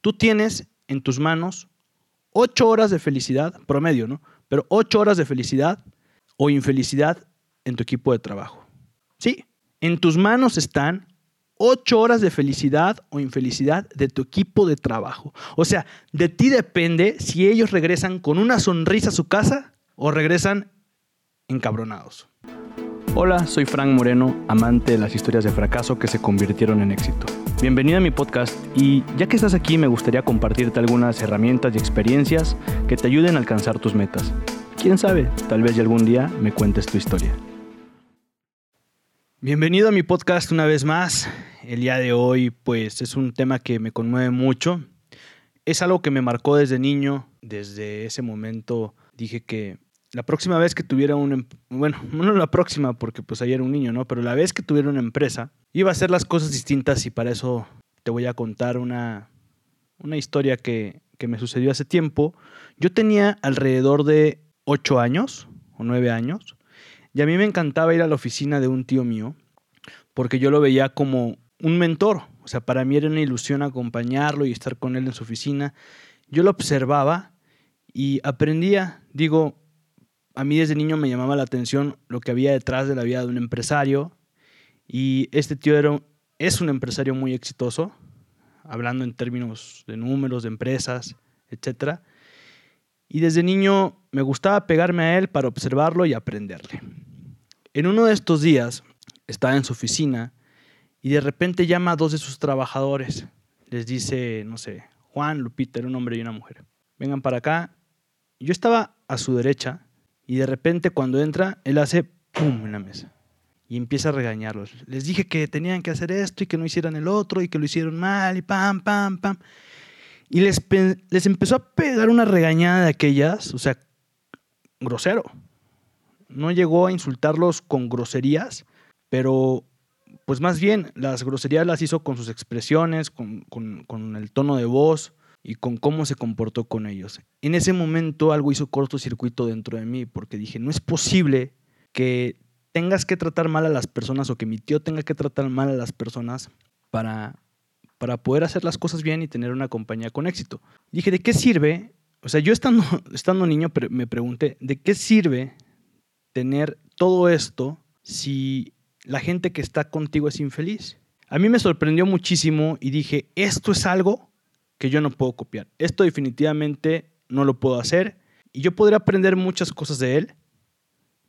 Tú tienes en tus manos ocho horas de felicidad, promedio, ¿no? Pero ocho horas de felicidad o infelicidad en tu equipo de trabajo. Sí, en tus manos están ocho horas de felicidad o infelicidad de tu equipo de trabajo. O sea, de ti depende si ellos regresan con una sonrisa a su casa o regresan encabronados. Hola, soy Frank Moreno, amante de las historias de fracaso que se convirtieron en éxito. Bienvenido a mi podcast y ya que estás aquí me gustaría compartirte algunas herramientas y experiencias que te ayuden a alcanzar tus metas. Quién sabe, tal vez algún día me cuentes tu historia. Bienvenido a mi podcast una vez más. El día de hoy pues es un tema que me conmueve mucho. Es algo que me marcó desde niño. Desde ese momento dije que la próxima vez que tuviera un, em, bueno, no la próxima porque pues ayer era un niño, ¿no? Pero la vez que tuviera una empresa, iba a hacer las cosas distintas y para eso te voy a contar una, una historia que, que me sucedió hace tiempo. Yo tenía alrededor de 8 años o 9 años y a mí me encantaba ir a la oficina de un tío mío porque yo lo veía como un mentor. O sea, para mí era una ilusión acompañarlo y estar con él en su oficina. Yo lo observaba y aprendía. Digo, a mí desde niño me llamaba la atención lo que había detrás de la vida de un empresario. Y este tío era, es un empresario muy exitoso, hablando en términos de números, de empresas, etc. Y desde niño me gustaba pegarme a él para observarlo y aprenderle. En uno de estos días estaba en su oficina y de repente llama a dos de sus trabajadores. Les dice, no sé, Juan, Lupita, era un hombre y una mujer. Vengan para acá. Yo estaba a su derecha y de repente cuando entra, él hace pum en la mesa y empieza a regañarlos. Les dije que tenían que hacer esto y que no hicieran el otro y que lo hicieron mal y pam, pam, pam. Y les, les empezó a pegar una regañada de aquellas, o sea, grosero. No llegó a insultarlos con groserías, pero pues más bien las groserías las hizo con sus expresiones, con, con, con el tono de voz, y con cómo se comportó con ellos. En ese momento algo hizo cortocircuito dentro de mí porque dije, no es posible que tengas que tratar mal a las personas o que mi tío tenga que tratar mal a las personas para, para poder hacer las cosas bien y tener una compañía con éxito. Dije, ¿de qué sirve? O sea, yo estando, estando niño me pregunté, ¿de qué sirve tener todo esto si la gente que está contigo es infeliz? A mí me sorprendió muchísimo y dije, esto es algo que yo no puedo copiar. Esto definitivamente no lo puedo hacer y yo podría aprender muchas cosas de él,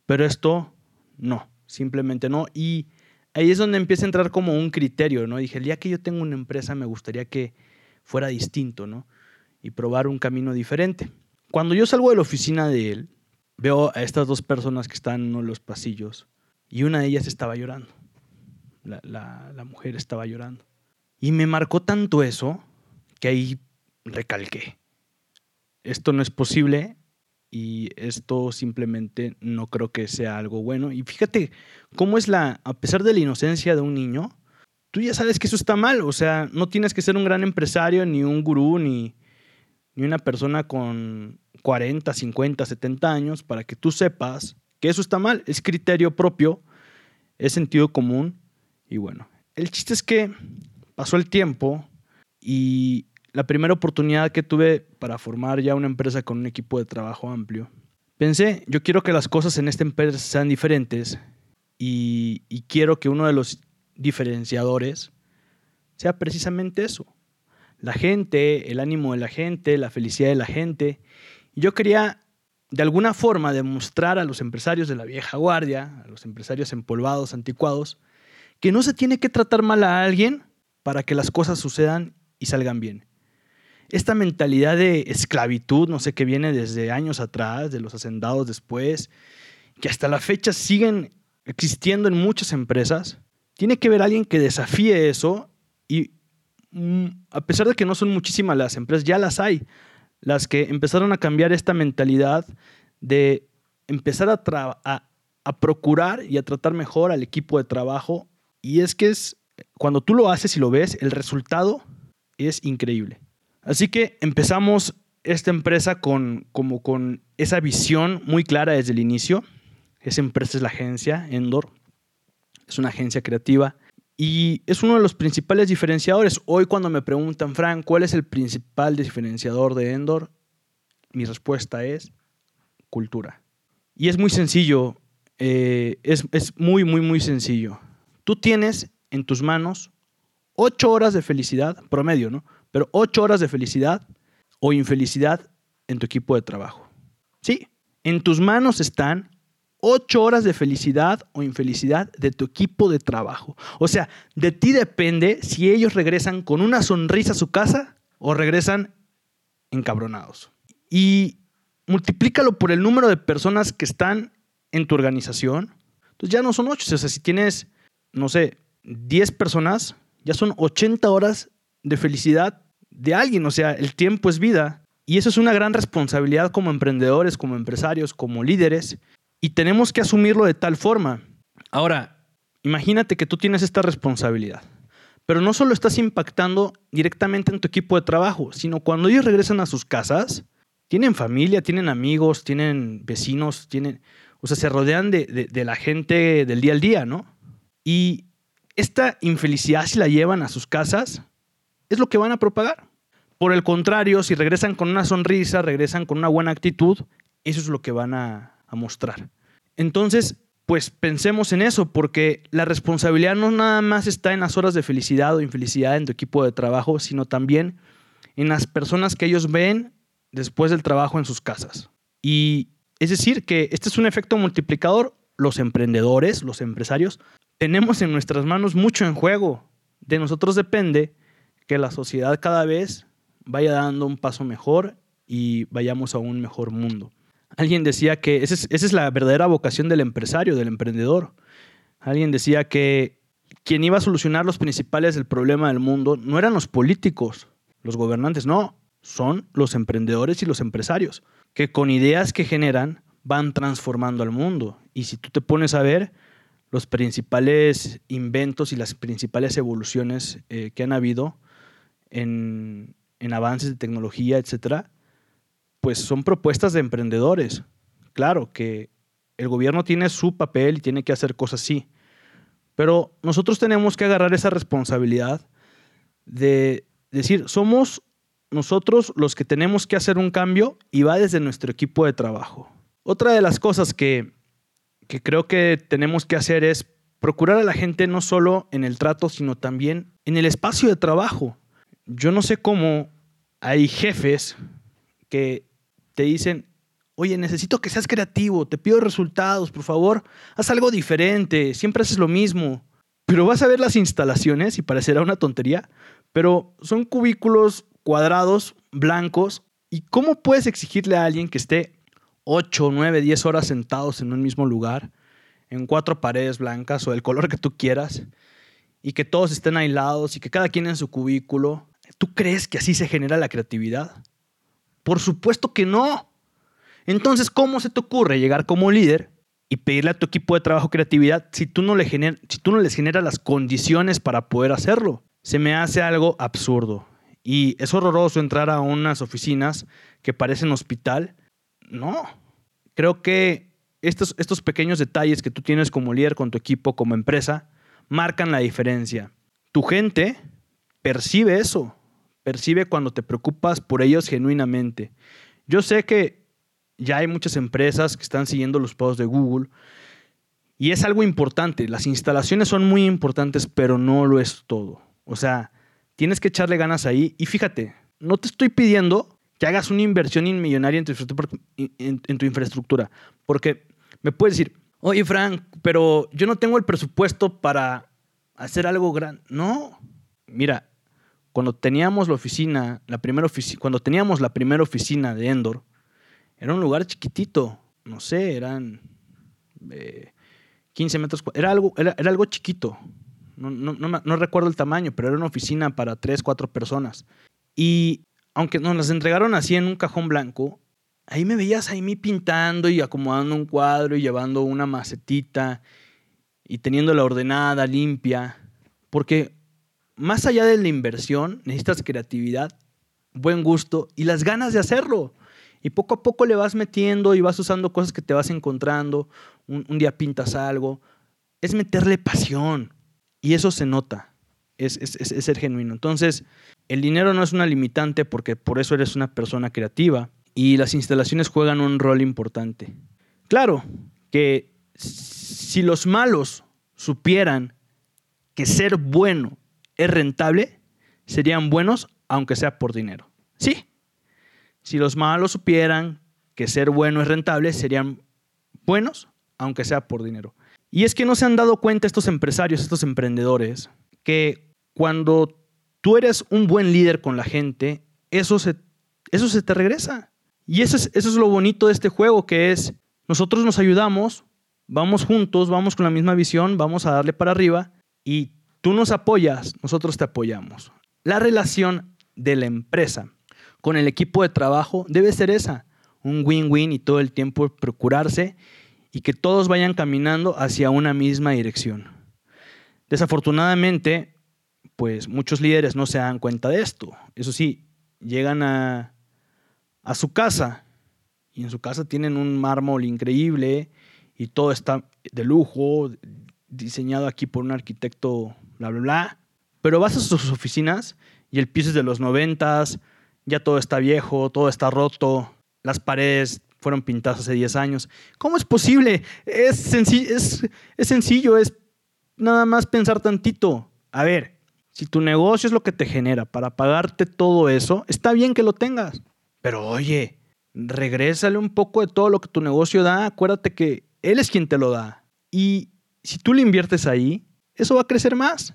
pero esto no, simplemente no. Y ahí es donde empieza a entrar como un criterio, ¿no? Dije, el día que yo tengo una empresa me gustaría que fuera distinto, ¿no? Y probar un camino diferente. Cuando yo salgo de la oficina de él, veo a estas dos personas que están en los pasillos y una de ellas estaba llorando. La mujer estaba llorando. Y me marcó tanto eso que ahí recalqué. Esto no es posible y esto simplemente no creo que sea algo bueno. Y fíjate cómo es la, a pesar de la inocencia de un niño, tú ya sabes que eso está mal. O sea, no tienes que ser un gran empresario, ni un gurú, ni, ni una persona con 40, 50, 70 años para que tú sepas que eso está mal. Es criterio propio, es sentido común. Y bueno, el chiste es que pasó el tiempo y la primera oportunidad que tuve para formar ya una empresa con un equipo de trabajo amplio, pensé, yo quiero que las cosas en esta empresa sean diferentes y, quiero que uno de los diferenciadores sea precisamente eso. La gente, el ánimo de la gente, la felicidad de la gente. Yo quería de alguna forma demostrar a los empresarios de la vieja guardia, a los empresarios empolvados, anticuados, que no se tiene que tratar mal a alguien para que las cosas sucedan y salgan bien esta mentalidad de esclavitud, no sé, que viene desde años atrás, de los hacendados después, que hasta la fecha siguen existiendo en muchas empresas, tiene que haber alguien que desafíe eso y mm, a pesar de que no son muchísimas las empresas, ya las hay, las que empezaron a cambiar esta mentalidad de empezar a, a procurar y a tratar mejor al equipo de trabajo. Y es que es, cuando tú lo haces y lo ves, el resultado es increíble. Así que empezamos esta empresa con, como con esa visión muy clara desde el inicio. Esa empresa es la agencia Endor. Es una agencia creativa. Y es uno de los principales diferenciadores. Hoy cuando me preguntan, Frank, ¿cuál es el principal diferenciador de Endor? Mi respuesta es cultura. Y es muy sencillo, eh, es, es muy, muy, muy sencillo. Tú tienes en tus manos ocho horas de felicidad, promedio, ¿no? Pero ocho horas de felicidad o infelicidad en tu equipo de trabajo. Sí, en tus manos están ocho horas de felicidad o infelicidad de tu equipo de trabajo. O sea, de ti depende si ellos regresan con una sonrisa a su casa o regresan encabronados. Y multiplícalo por el número de personas que están en tu organización. Entonces ya no son ocho. O sea, si tienes, no sé, 10 personas, ya son 80 horas de felicidad de alguien. O sea, el tiempo es vida. Y eso es una gran responsabilidad como emprendedores, como empresarios, como líderes. Y tenemos que asumirlo de tal forma. Ahora, imagínate que tú tienes esta responsabilidad. Pero no solo estás impactando directamente en tu equipo de trabajo, sino cuando ellos regresan a sus casas, tienen familia, tienen amigos, tienen vecinos, tienen, o sea, se rodean de, de la gente del día al día, ¿no? Y esta infelicidad, si la llevan a sus casas, es lo que van a propagar. Por el contrario, si regresan con una sonrisa, regresan con una buena actitud, eso es lo que van a, mostrar. Entonces, pues pensemos en eso, porque la responsabilidad no nada más está en las horas de felicidad o infelicidad en tu equipo de trabajo, sino también en las personas que ellos ven después del trabajo en sus casas. Y es decir, que este es un efecto multiplicador. Los emprendedores, los empresarios, tenemos en nuestras manos mucho en juego. De nosotros depende que la sociedad cada vez vaya dando un paso mejor y vayamos a un mejor mundo. Alguien decía que esa es, la verdadera vocación del empresario, del emprendedor. Alguien decía que quien iba a solucionar los principales del problema del mundo no eran los políticos, los gobernantes, no, son los emprendedores y los empresarios, que con ideas que generan van transformando al mundo. Y si tú te pones a ver los principales inventos y las principales evoluciones eh, que han habido en, en avances de tecnología, etcétera, pues son propuestas de emprendedores. Claro que el gobierno tiene su papel y tiene que hacer cosas así, pero nosotros tenemos que agarrar esa responsabilidad de decir, somos nosotros los que tenemos que hacer un cambio y va desde nuestro equipo de trabajo. Otra de las cosas que, que creo que tenemos que hacer es procurar a la gente no solo en el trato, sino también en el espacio de trabajo yo no sé cómo hay jefes que te dicen, oye, necesito que seas creativo, te pido resultados, por favor, haz algo diferente, siempre haces lo mismo. Pero vas a ver las instalaciones y parecerá una tontería, pero son cubículos cuadrados, blancos, ¿y cómo puedes exigirle a alguien que esté 8, 9, 10 horas sentados en un mismo lugar, en cuatro paredes blancas o del color que tú quieras, y que todos estén aislados y que cada quien en su cubículo, ¿Tú crees que así se genera la creatividad? Por supuesto que no. Entonces, ¿cómo se te ocurre llegar como líder y pedirle a tu equipo de trabajo creatividad si tú no, le si tú no les generas las condiciones para poder hacerlo? Se me hace algo absurdo. Y es horroroso entrar a unas oficinas que parecen hospital. No. Creo que estos pequeños detalles que tú tienes como líder con tu equipo, como empresa, marcan la diferencia. Tu gente percibe eso percibe cuando te preocupas por ellos genuinamente. Yo sé que ya hay muchas empresas que están siguiendo los pasos de Google y es algo importante. Las instalaciones son muy importantes, pero no lo es todo. O sea, tienes que echarle ganas ahí y fíjate, no te estoy pidiendo que hagas una inversión inmillonaria en tu, en tu infraestructura, porque me puedes decir, oye Frank, pero yo no tengo el presupuesto para hacer algo grande. No, mira, cuando teníamos la oficina, la primera oficina, cuando teníamos la primera oficina de Endor, era un lugar chiquitito, no sé, eran 15 eh, metros, era algo, era, algo chiquito, no, recuerdo el tamaño, pero era una oficina para 3, 4 personas. Y aunque nos las entregaron así en un cajón blanco, ahí me veías ahí mí pintando y acomodando un cuadro y llevando una macetita y teniéndola ordenada, limpia, porque más allá de la inversión, necesitas creatividad, buen gusto y las ganas de hacerlo. Y poco a poco le vas metiendo y vas usando cosas que te vas encontrando. Un, día pintas algo. Es meterle pasión. Y eso se nota, es, es, es, ser genuino. Entonces, el dinero no es una limitante porque por eso eres una persona creativa y las instalaciones juegan un rol importante. Claro que si los malos supieran que ser bueno es rentable, serían buenos aunque sea por dinero. Sí, si los malos supieran que ser bueno es rentable, serían buenos aunque sea por dinero. Y es que no se han dado cuenta estos empresarios, estos emprendedores, que cuando tú eres un buen líder con la gente, eso se, eso se te regresa. Y eso es, eso es lo bonito de este juego, que es, nosotros nos ayudamos, vamos juntos, vamos con la misma visión, vamos a darle para arriba y tú nos apoyas, nosotros te apoyamos. La relación de la empresa con el equipo de trabajo debe ser esa, un win-win y todo el tiempo procurarse y que todos vayan caminando hacia una misma dirección. Desafortunadamente, pues muchos líderes no se dan cuenta de esto. Eso sí, llegan a, a su casa y en su casa tienen un mármol increíble y todo está de lujo, diseñado aquí por un arquitecto, bla, bla, bla. Pero vas a sus oficinas y el piso es de los noventas, ya todo está viejo, todo está roto, las paredes fueron pintadas hace 10 años. ¿Cómo es posible? Es, sencillo, es, es sencillo, es nada más pensar tantito. A ver, si tu negocio es lo que te genera para pagarte todo eso, está bien que lo tengas. Pero oye, regrésale un poco de todo lo que tu negocio da. Acuérdate que él es quien te lo da. Y si tú le inviertes ahí, eso va a crecer más.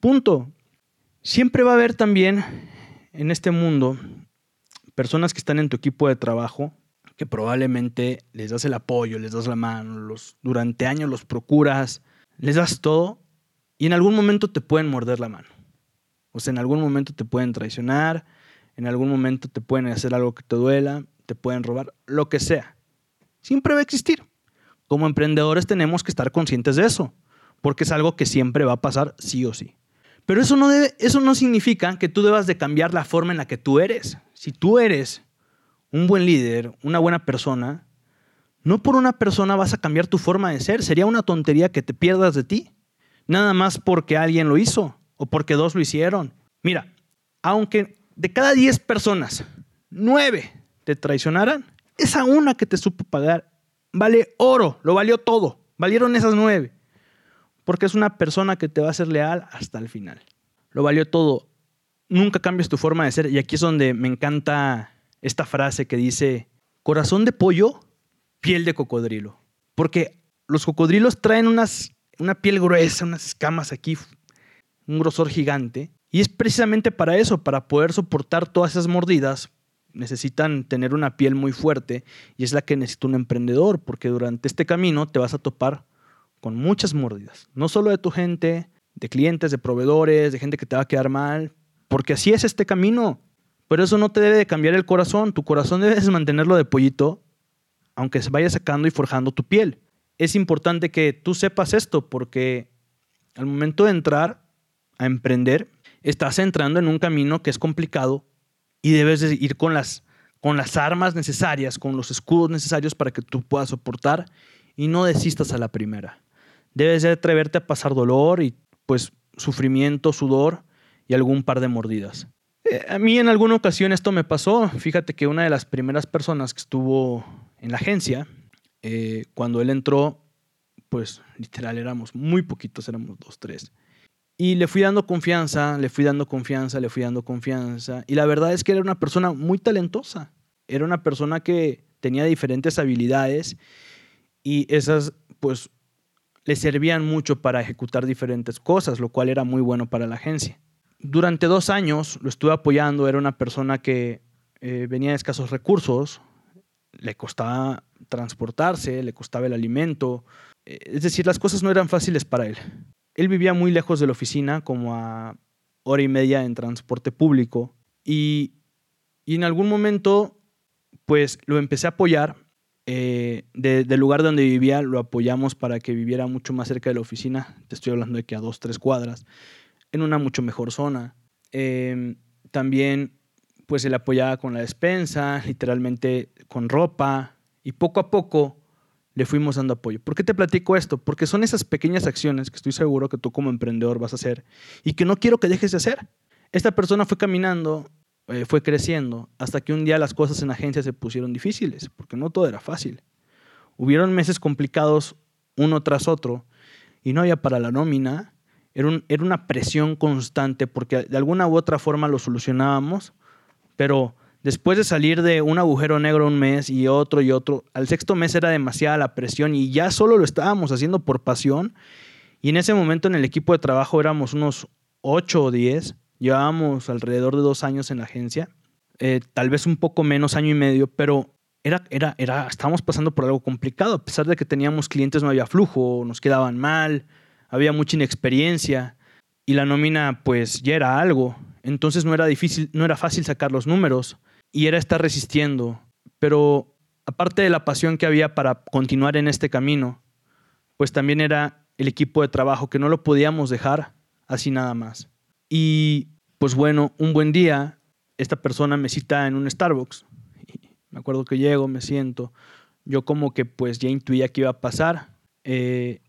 Punto. Siempre va a haber también en este mundo personas que están en tu equipo de trabajo que probablemente les das el apoyo, les das la mano, los, durante años los procuras, les das todo y en algún momento te pueden morder la mano. O sea, en algún momento te pueden traicionar, en algún momento te pueden hacer algo que te duela, te pueden robar, lo que sea. Siempre va a existir. Como emprendedores tenemos que estar conscientes de eso, porque es algo que siempre va a pasar sí o sí. Pero eso no, eso no significa que tú debas de cambiar la forma en la que tú eres. Si tú eres un buen líder, una buena persona, no por una persona vas a cambiar tu forma de ser. Sería una tontería que te pierdas de ti. Nada más porque alguien lo hizo o porque dos lo hicieron. Mira, aunque de cada 10 personas, 9 te traicionaran, esa una que te supo pagar vale oro, lo valió todo. Valieron esas 9. Porque es una persona que te va a ser leal hasta el final. Lo valió todo. Nunca cambies tu forma de ser. Y aquí es donde me encanta esta frase que dice, corazón de pollo, piel de cocodrilo. Porque los cocodrilos traen unas, una piel gruesa, unas escamas aquí, un grosor gigante. Y es precisamente para eso, para poder soportar todas esas mordidas, necesitan tener una piel muy fuerte y es la que necesita un emprendedor, porque durante este camino te vas a topar con muchas mordidas, no solo de tu gente, de clientes, de proveedores, de gente que te va a quedar mal, porque así es este camino. Pero eso no te debe de cambiar el corazón. Tu corazón debes mantenerlo de pollito, aunque se vaya sacando y forjando tu piel. Es importante que tú sepas esto, porque al momento de entrar a emprender, estás entrando en un camino que es complicado y debes de ir con las, con las armas necesarias, con los escudos necesarios para que tú puedas soportar y no desistas a la primera. Debes de atreverte a pasar dolor y pues sufrimiento, sudor y algún par de mordidas. Eh, a mí en alguna ocasión esto me pasó. Fíjate que una de las primeras personas que estuvo en la agencia, eh, cuando él entró, pues literal éramos muy poquitos, éramos dos, tres. Y le fui dando confianza, le fui dando confianza, le fui dando confianza. Y la verdad es que era una persona muy talentosa. Era una persona que tenía diferentes habilidades y esas pues le servían mucho para ejecutar diferentes cosas, lo cual era muy bueno para la agencia durante dos años lo estuve apoyando, era una persona que eh, venía de escasos recursos, le costaba transportarse, le costaba el alimento, eh, es decir, las cosas no eran fáciles para él. Él vivía muy lejos de la oficina, como a hora y media en transporte público, y, en algún momento, pues lo empecé a apoyar. Eh, del lugar donde vivía lo apoyamos para que viviera mucho más cerca de la oficina. Te estoy hablando de que a dos, tres cuadras en una mucho mejor zona. Em, también pues se le apoyaba con la despensa, literalmente con ropa, y poco a poco le fuimos dando apoyo. ¿Por qué te platico esto? Porque son esas pequeñas acciones que estoy seguro que tú como emprendedor vas a hacer y que no quiero que dejes de hacer. Esta persona fue caminando, eh, fue creciendo, hasta que un día las cosas en la agencia se pusieron difíciles, porque no todo era fácil. Hubieron meses complicados uno tras otro y no había para la nómina. Era, era una presión constante porque de alguna u otra forma lo solucionábamos, pero Después de salir de un agujero negro un mes y otro y otro, al sexto mes era demasiada la presión y ya solo lo estábamos haciendo por pasión. Y en ese momento en el equipo de trabajo éramos unos ocho o diez, llevábamos alrededor de dos años en la agencia, eh, tal vez un poco menos, año y medio, pero era, era, era, estábamos pasando por algo complicado. A pesar de que teníamos clientes, no había flujo, nos quedaban mal, había mucha inexperiencia y la nómina pues ya era algo. Entonces no era difícil, no era fácil sacar los números y era estar resistiendo. Pero aparte de la pasión que había para continuar en este camino, pues también era el equipo de trabajo que no lo podíamos dejar así nada más. Y pues bueno, un buen día, esta persona me cita en un Starbucks. me acuerdo que llego, me siento. Yo como que pues ya intuía que iba a pasar. Eh,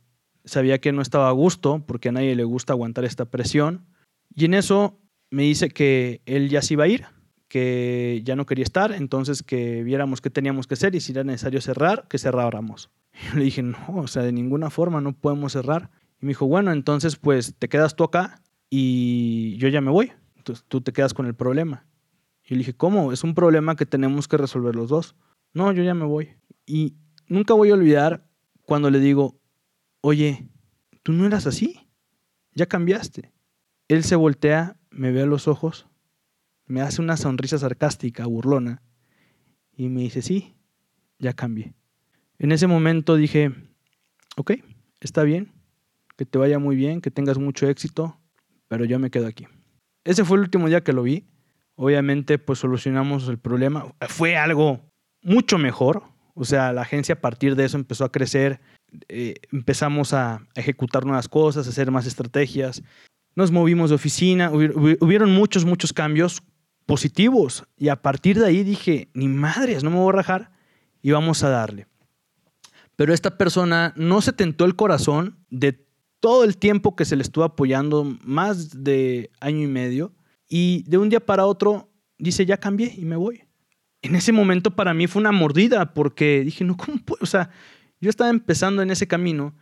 sabía que no estaba a gusto porque a nadie le gusta aguantar esta presión. Y en eso me dice que él ya se iba a ir, que ya no quería estar, entonces que viéramos qué teníamos que hacer y si era necesario cerrar, que cerráramos. Yo le dije, no, o sea, de ninguna forma no podemos cerrar. Y me dijo, bueno, entonces pues te quedas tú acá y yo ya me voy. Entonces tú te quedas con el problema. Y le dije, ¿cómo? Es un problema que tenemos que resolver los dos. No, yo ya me voy. Y nunca voy a olvidar cuando le digo, oye, tú no eras así. Ya cambiaste. Él se voltea, me ve a los ojos me hace una sonrisa sarcástica, burlona, y me dice, sí, ya cambié. En ese momento dije, ok, está bien, que te vaya muy bien, que tengas mucho éxito, pero yo me quedo aquí. Ese fue el último día que lo vi. Obviamente, pues solucionamos el problema. Fue algo mucho mejor. O sea, la agencia a partir de eso empezó a crecer. Eh, empezamos a ejecutar nuevas cosas, a hacer más estrategias. Nos movimos de oficina. Hubieron muchos, muchos cambios positivos. Y a partir de ahí dije, ni madres, no me voy a rajar y vamos a darle. Pero esta persona no se tentó el corazón de todo el tiempo que se le estuvo apoyando, más de año y medio, y de un día para otro dice, ya cambié y me voy. En ese momento para mí fue una mordida porque dije, no, ¿cómo puedo? O sea, yo estaba empezando en ese camino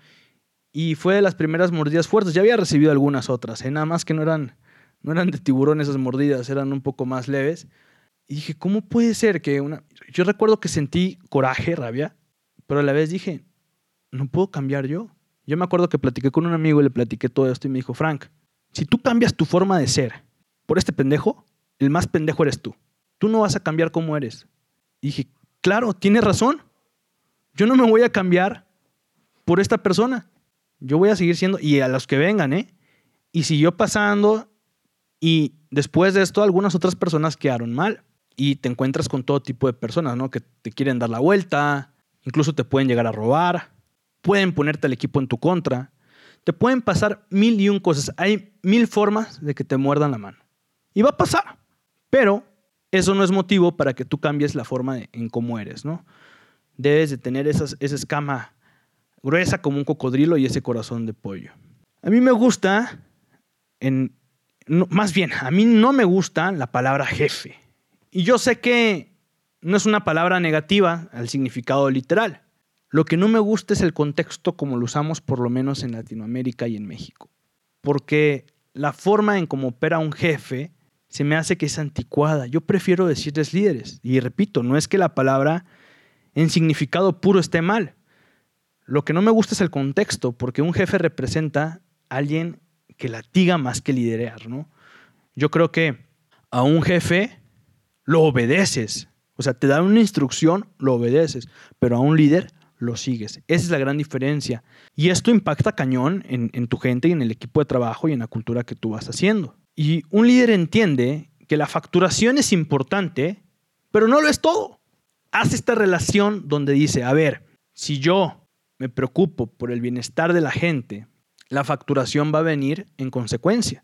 y fue de las primeras mordidas fuertes. Ya había recibido algunas otras, ¿eh? nada más que no eran no eran de tiburón esas mordidas, eran un poco más leves. Y dije, ¿cómo puede ser que una... Yo recuerdo que sentí coraje, rabia, pero a la vez dije, no puedo cambiar yo. Yo me acuerdo que platiqué con un amigo y le platiqué todo esto y me dijo, Frank, si tú cambias tu forma de ser por este pendejo, el más pendejo eres tú. Tú no vas a cambiar como eres. Y dije, claro, tienes razón. Yo no me voy a cambiar por esta persona. Yo voy a seguir siendo, y a los que vengan, ¿eh? Y siguió pasando y después de esto, algunas otras personas quedaron mal. Y te encuentras con todo tipo de personas, ¿no? Que te quieren dar la vuelta, incluso te pueden llegar a robar, pueden ponerte al equipo en tu contra, te pueden pasar mil y un cosas. Hay mil formas de que te muerdan la mano. Y va a pasar. Pero eso no es motivo para que tú cambies la forma en cómo eres, ¿no? Debes de tener esa escama gruesa como un cocodrilo y ese corazón de pollo. A mí me gusta en más bien, a mí no me gusta la palabra jefe. Y yo sé que no es una palabra negativa al significado literal. Lo que no me gusta es el contexto como lo usamos por lo menos en Latinoamérica y en México. Porque la forma en cómo opera un jefe se me hace que es anticuada. Yo prefiero decirles líderes. Y repito, no es que la palabra en significado puro esté mal. Lo que no me gusta es el contexto, porque un jefe representa a alguien que latiga más que liderar, ¿no? Yo creo que a un jefe lo obedeces. O sea, te dan una instrucción, lo obedeces, pero a un líder lo sigues. Esa es la gran diferencia. Y esto impacta cañón en, en, tu gente y en el equipo de trabajo y en la cultura que tú vas haciendo. Y un líder entiende que la facturación es importante, pero no lo es todo. Hace esta relación donde dice, a ver, si yo me preocupo por el bienestar de la gente, la facturación va a venir en consecuencia.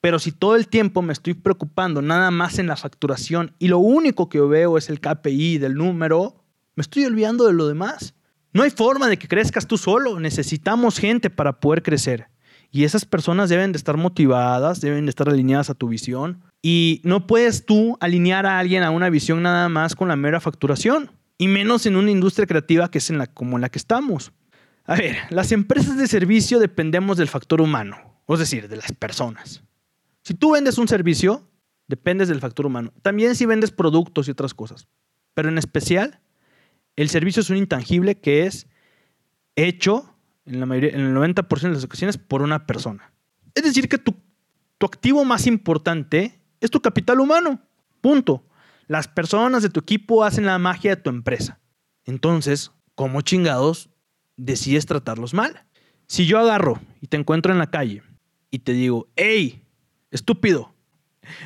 Pero si todo el tiempo me estoy preocupando nada más en la facturación y lo único que veo es el KPI del número, me estoy olvidando de lo demás. No hay forma de que crezcas tú solo, necesitamos gente para poder crecer. Y esas personas deben de estar motivadas, deben de estar alineadas a tu visión. Y no puedes tú alinear a alguien a una visión nada más con la mera facturación. Y menos en una industria creativa que es en la, como en la que estamos. A ver, las empresas de servicio dependemos del factor humano, es decir, de las personas. Si tú vendes un servicio, dependes del factor humano. También si vendes productos y otras cosas. Pero en especial, el servicio es un intangible que es hecho en, la mayoría, en el 90% de las ocasiones por una persona. Es decir, que tu, tu activo más importante es tu capital humano. Punto. Las personas de tu equipo hacen la magia de tu empresa. Entonces, ¿cómo chingados decides tratarlos mal? Si yo agarro y te encuentro en la calle y te digo, hey, estúpido,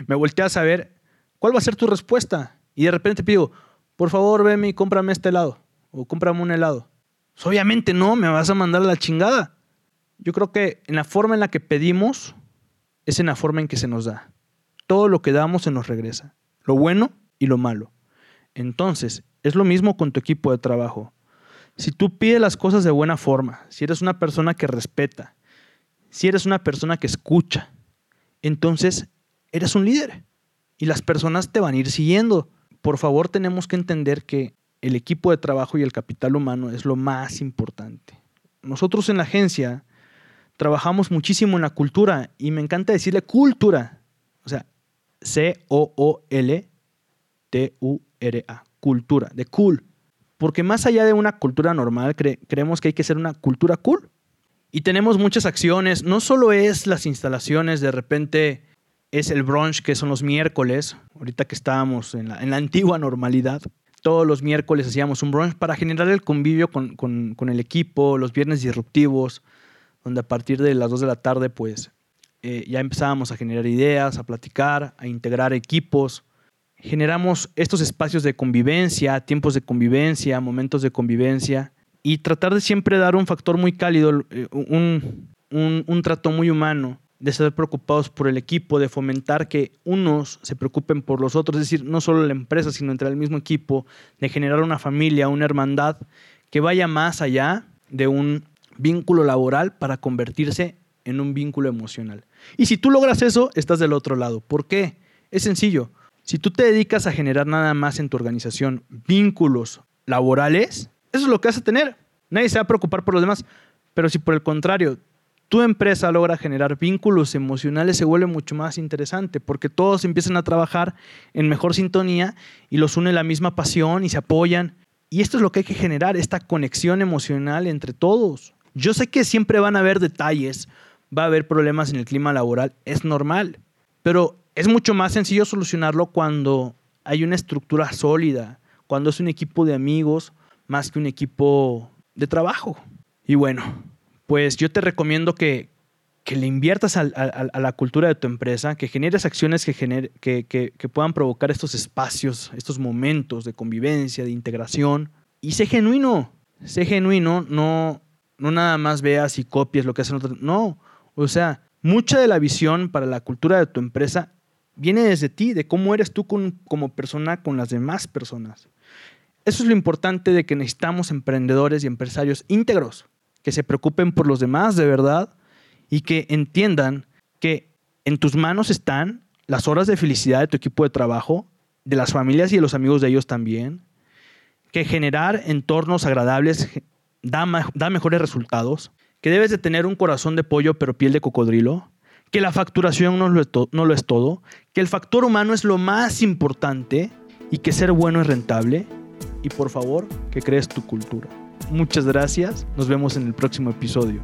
me volteas a ver, ¿cuál va a ser tu respuesta? Y de repente te por favor, veme y cómprame este helado o cómprame un helado. Pues, obviamente no, me vas a mandar a la chingada. Yo creo que en la forma en la que pedimos es en la forma en que se nos da. Todo lo que damos se nos regresa, lo bueno y lo malo. Entonces, es lo mismo con tu equipo de trabajo. Si tú pides las cosas de buena forma, si eres una persona que respeta, si eres una persona que escucha, entonces eres un líder y las personas te van a ir siguiendo. Por favor, tenemos que entender que el equipo de trabajo y el capital humano es lo más importante. Nosotros en la agencia trabajamos muchísimo en la cultura y me encanta decirle cultura. O sea, C-O-O-L-T-U-R-A, cultura, de cool. Porque más allá de una cultura normal, creemos que hay que ser una cultura cool. Y tenemos muchas acciones, no solo es las instalaciones, de repente es el brunch, que son los miércoles, ahorita que estábamos en la, antigua normalidad. Todos los miércoles hacíamos un brunch para generar el convivio con, el equipo, los viernes disruptivos, donde a partir de las 2 de la tarde, pues eh, ya empezábamos a generar ideas, a platicar, a integrar equipos. Generamos estos espacios de convivencia, tiempos de convivencia, momentos de convivencia y tratar de siempre dar un factor muy cálido, eh, un, un trato muy humano de estar preocupados por el equipo, de fomentar que unos se preocupen por los otros, es decir, no solo la empresa, sino entre el mismo equipo, de generar una familia, una hermandad que vaya más allá de un vínculo laboral para convertirse en un vínculo emocional. Y si tú logras eso, estás del otro lado. ¿Por qué? Es sencillo. Si tú te dedicas a generar nada más en tu organización vínculos laborales, eso es lo que vas a tener. Nadie se va a preocupar por los demás. Pero si por el contrario tu empresa logra generar vínculos emocionales, se vuelve mucho más interesante porque todos empiezan a trabajar en mejor sintonía y los une la misma pasión y se apoyan. Y esto es lo que hay que generar, esta conexión emocional entre todos. Yo sé que siempre van a haber detalles, va a haber problemas en el clima laboral, es normal, pero es mucho más sencillo solucionarlo cuando hay una estructura sólida, cuando es un equipo de amigos más que un equipo de trabajo. Y bueno, pues yo te recomiendo que, le inviertas a, la cultura de tu empresa, que generes acciones que, que, puedan provocar estos espacios, estos momentos de convivencia, de integración. Y sé genuino, sé genuino, no, no nada más veas y copies lo que hacen otros. No, o sea, mucha de la visión para la cultura de tu empresa viene desde ti, de cómo eres tú como persona con las demás personas. Eso es lo importante de que necesitamos emprendedores y empresarios íntegros que se preocupen por los demás de verdad y que entiendan que en tus manos están las horas de felicidad de tu equipo de trabajo, de las familias y de los amigos de ellos también, que generar entornos agradables da, da mejores resultados, que debes de tener un corazón de pollo pero piel de cocodrilo, que la facturación no lo, no lo es todo, que el factor humano es lo más importante y que ser bueno es rentable y por favor que crees tu cultura. Muchas gracias. Nos vemos en el próximo episodio.